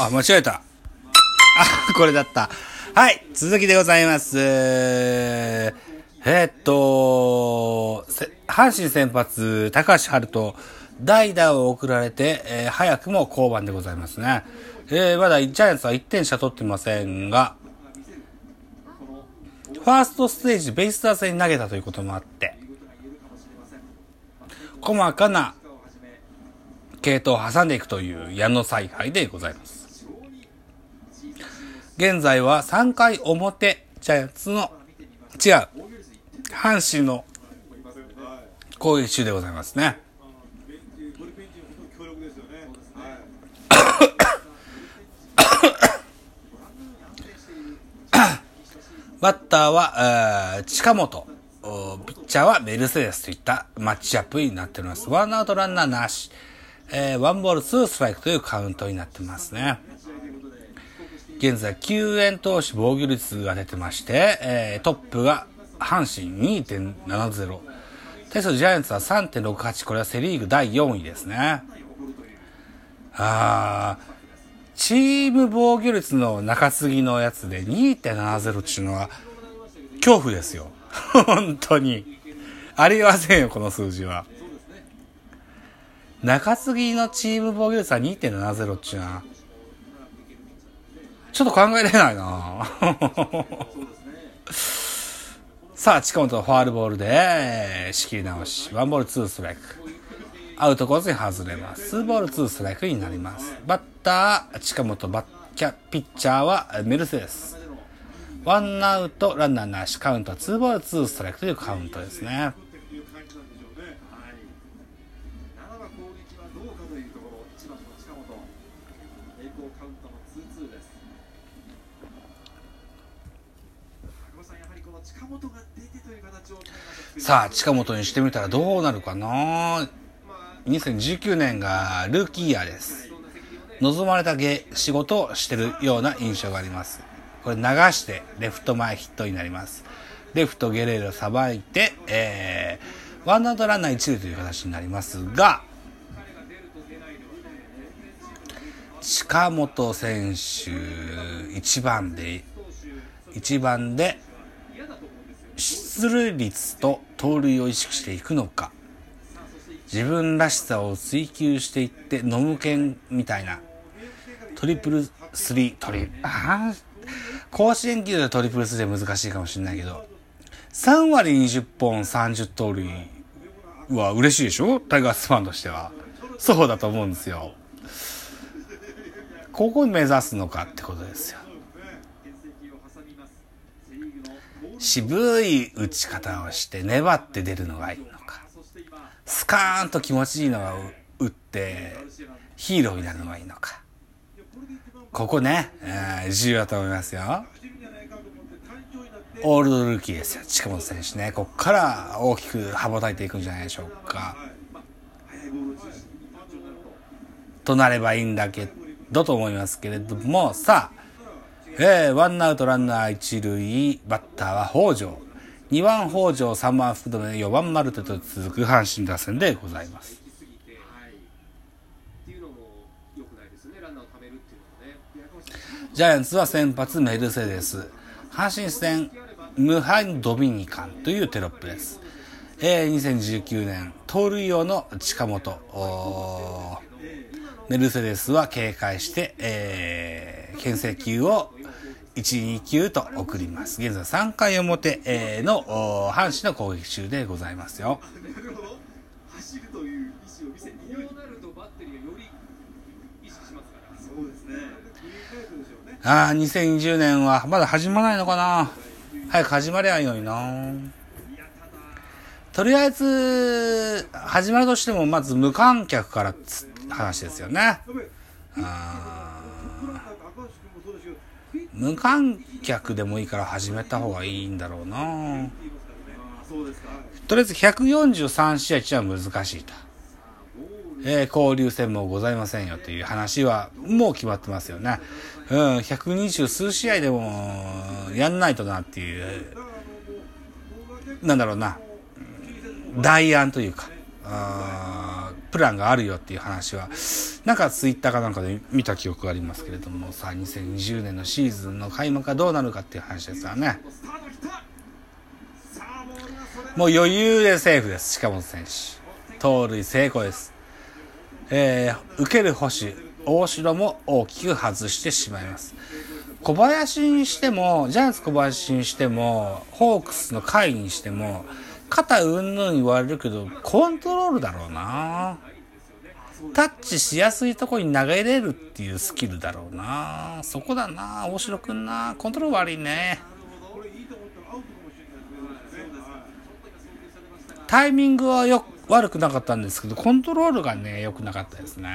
あ、間違えた。あ、これだった。はい、続きでございます。えーっと、阪神先発、高橋春人、代打を送られて、えー早くも降板でございますね。えーまだジャイアンツは1点しか取ってませんが、ファーストステージベイスター戦に投げたということもあって、細かな系統を挟んでいくという矢の采配でございます。現在は3回表、ジャイアンツの、違う、阪神の攻撃中でございますね。バッターは、えー近本、ピッチャーはメルセデスといったマッチアップになっております。ワンアウトランナーなし、えーワンボールツーストライクというカウントになってますね。現在、救援投手防御率が出てまして、えートップが阪神2.70。対するジャイアンツは3.68。これはセリーグ第4位ですね。あーチーム防御率の中継ぎのやつで2.70っていうのは恐怖ですよ。本当に。ありませんよ、この数字は。中継ぎのチーム防御率は2.70っていうのは、ちょっと考えれないなさあ、近本ファールボールで、仕切り直し。ワンボールツーストライク。アウトコースに外れます。ツーボールツーストライクになります。バッター、近本バッキャ、ピッチャーはメルセデス。ワンアウト、ランナーなし、カウントツーボールツーストライクというカウントですね。さあ、近本にしてみたらどうなるかな2019年がルーキーイヤーです。望まれたげ仕事をしてるような印象があります。これ流してレフト前ヒットになります。レフトゲレーロさばいて、えー、ワンアウトランナー一塁という形になりますが、近本選手1番で、1番で出塁率と盗塁を意識していくのか。自分らしさを追求していってノムケンみたいな。トリプルスリー。トリあ甲子園球でトリプルスリーは難しいかもしれないけど。3割20本30盗塁は嬉しいでしょ？タイガースファンとしては。そうだと思うんですよ。ここを目指すのかってことですよ。渋い打ち方をして粘って出るのがいいのか。スカーンと気持ちいいのが打ってヒーローになるのがいいのか。ここね、えー重要だと思いますよ。オールドルーキーですよ。近本選手ね。ここから大きく羽ばたいていくんじゃないでしょうか。となればいいんだけどと思いますけれども。さあえー、ワンアウトランナー一塁、バッターは北条。2番北条、3番福留、4番マルテと続く阪神打線でございます。ジャイアンツは先発メルセデス。阪神戦、無敗ドミニカンというテロップです。えー、2019年、盗塁王の近本。メルセデスは警戒して、えー、牽制球を1、2球と送ります。現在3回表、えーの阪神の攻撃中でございますよ。走るという意思を見せなるとバッテリーがより意識しますから。そうですね。ああ、2020年はまだ始まらないのかな早く始まりゃいいのになとりあえず、始まるとしても、まず無観客からつ話ですよね。あー無観客でもいいから始めた方がいいんだろうなとりあえず143試合っていうのは難しいと。えー交流戦もございませんよという話はもう決まってますよね。うん、120数試合でもやんないとなっていう、なんだろうな、代案というか、あプランがあるよっていう話は、なんかツイッターかなんかで見た記憶がありますけれども、さあ、2020年のシーズンの開幕がどうなるかっていう話ですからね。もう余裕でセーフです、近本選手。盗塁成功です。えー、受ける保守、大城も大きく外してしまいます。小林にしても、ジャイアンツ小林にしても、ホークスの甲斐にしても、肩うんぬん言われるけど、コントロールだろうな。タッチしやすいとこに投げれるっていうスキルだろうな。そこだな、大城くんな。コントロール悪いね。タイミングはよ悪くなかったんですけど、コントロールがね、良くなかったですね。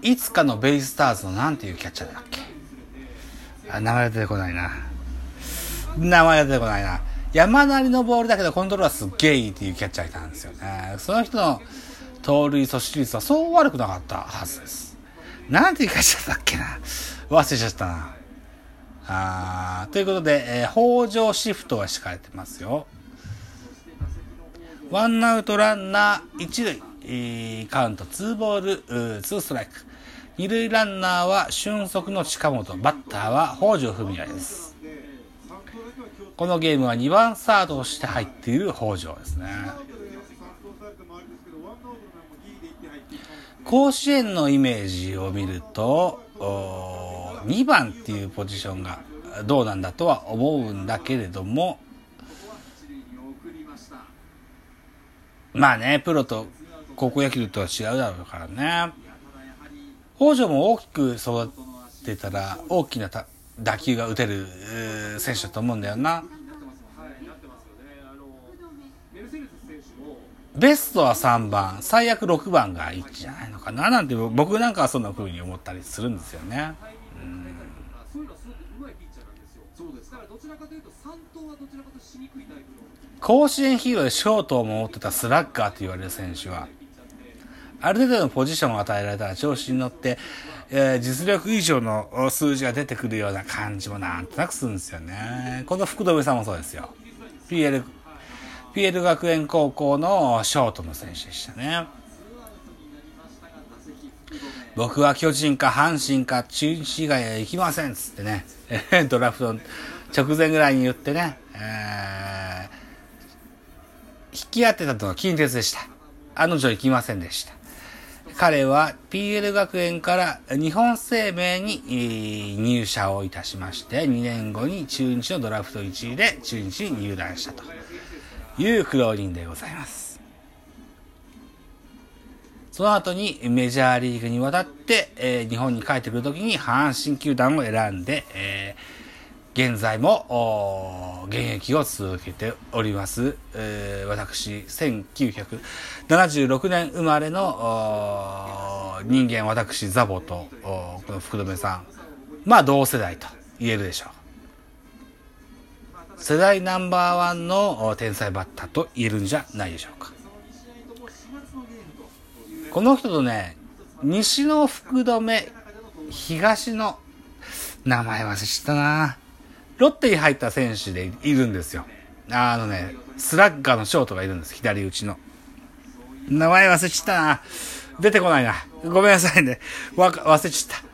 いつかのベイスターズのなんていうキャッチャーだっあ、名前出てこないな。名前出てこないな。山なりのボールだけどコントロールはすっげえいいっていうキャッチャーいたんですよね。その人の盗塁阻止率はそう悪くなかったはずです。なんていうキャッチャーだっけな。忘れちゃったな。あーということで、えー、北条シフトは敷かれてますよ。ワンアウトランナー1塁、えー、カウント2ボール、2ストライク。二塁ランナーは俊足の近本、バッターは北条文也です。このゲームは2番サードとして入っている北条ですね。甲子園のイメージを見ると、2番っていうポジションがどうなんだとは思うんだけれども、まあね、プロと高校野球とは違うだろうからね。北条も大きく育ってたら大きな打球が打てる選手だと思うんだよな。ベストは3番、最悪6番がいいんじゃないのかななんて僕なんかはそんな風に思ったりするんですよね。うん甲子園ヒーローでショートを守ってたスラッガーと言われる選手は、ある程度のポジションを与えられたら調子に乗って、えー、実力以上の数字が出てくるような感じもなんとなくするんですよね。この福留さんもそうですよ。PL、PL 学園高校のショートの選手でしたね。僕は巨人か阪神か中日以外は行きませんっつってね、ドラフト直前ぐらいに言ってね、えー、引き当てたのは近鉄でした。あの女行きませんでした。彼は PL 学園から日本生命に入社をいたしまして、2年後に中日のドラフト1位で中日に入団したという苦労人でございます。その後にメジャーリーグに渡って、え、日本に帰ってくるときに阪神球団を選んで、えー、現在も現役を続けております、えー、私1976年生まれの人間私ザボとこの福留さん。まあ同世代と言えるでしょう。世代ナンバーワンの天才バッターと言えるんじゃないでしょうか。この人とね西の福留東の名前忘れちゃったな。ロッテに入った選手でいるんですよ。あのね、スラッガーのショートがいるんです。左打ちの。名前忘れちったな。出てこないな。ごめんなさいね。わ忘れちゃった。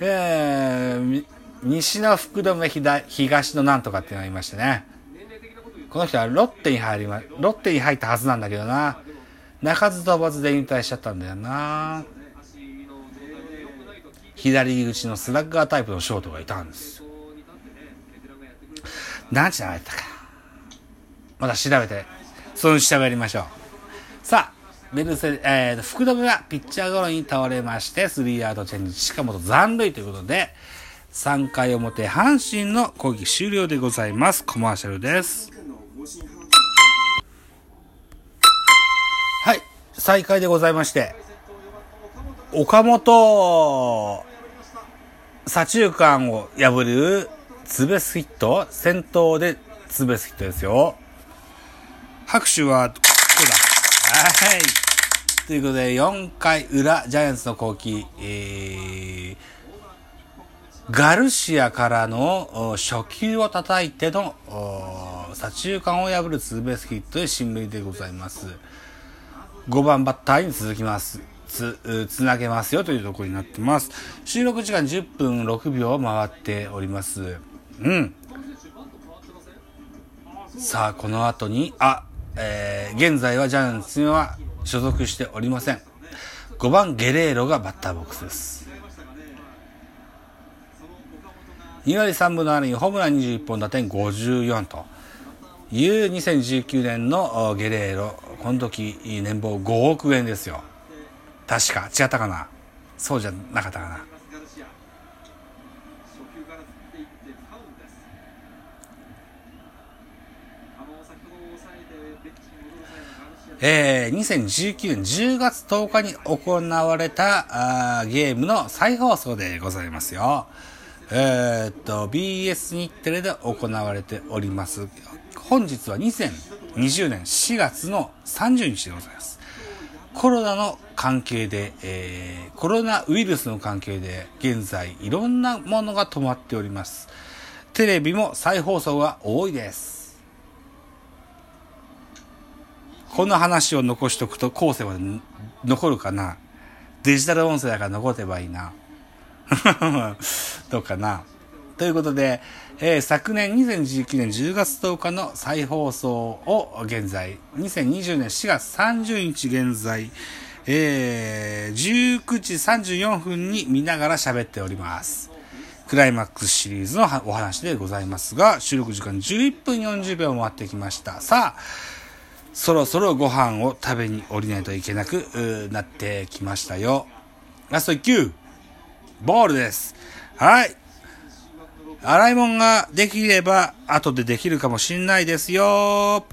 えー、西の福留東のなんとかっていうのがいましてね。この人はロッテに入りま、ロッテに入ったはずなんだけどな。鳴かず飛ばずで引退しちゃったんだよな。左打ちのスラッガータイプのショートがいたんです。何時名前だったかまた調べて、その調べやりましょう。さあ、ベルセ、えー、福留がピッチャーゴロに倒れまして、スリーアウトチェンジ、近本残塁ということで、3回表、阪神の攻撃終了でございます。コマーシャルです。はい、再開でございまして、岡本、左中間を破るツーベースヒット先頭でツーベースヒットですよ。拍手は、ここだ？はい。ということで、4回裏、ジャイアンツの攻撃、えー、ガルシアからの初球を叩いての左中間を破るツーベースヒットで新塁でございます。5番バッターに続きます。つ、つなげますよというところになってます。収録時間10分6秒回っております。うん。さあ、この後に、あ、えー、現在はジャイアンツには所属しておりません。5番ゲレーロがバッターボックスです。2割3分の7にホームラン21本打点54という2019年のゲレーロ、この時年俸5億円ですよ。確か、違ったかな？そうじゃなかったかな？えー、2019年10月10日に行われたあゲームの再放送でございますよ。えー、っと、BS 日テレで行われております。本日は2020年4月の30日でございます。コロナの関係で、えー、コロナウイルスの関係で、現在いろんなものが止まっております。テレビも再放送が多いです。この話を残しとくと後世は残るかなデジタル音声だから残ってばいいな。どうかな。ということで、えー、昨年2019年10月10日の再放送を現在、2020年4月30日現在、えー、19時34分に見ながら喋っております。クライマックスシリーズのお話でございますが、収録時間11分40秒回ってきました。さあ、そろそろご飯を食べに降りないといけなくなってきましたよ。ラスト1球、ボールです。はい。洗い物ができれば後でできるかもしんないですよ。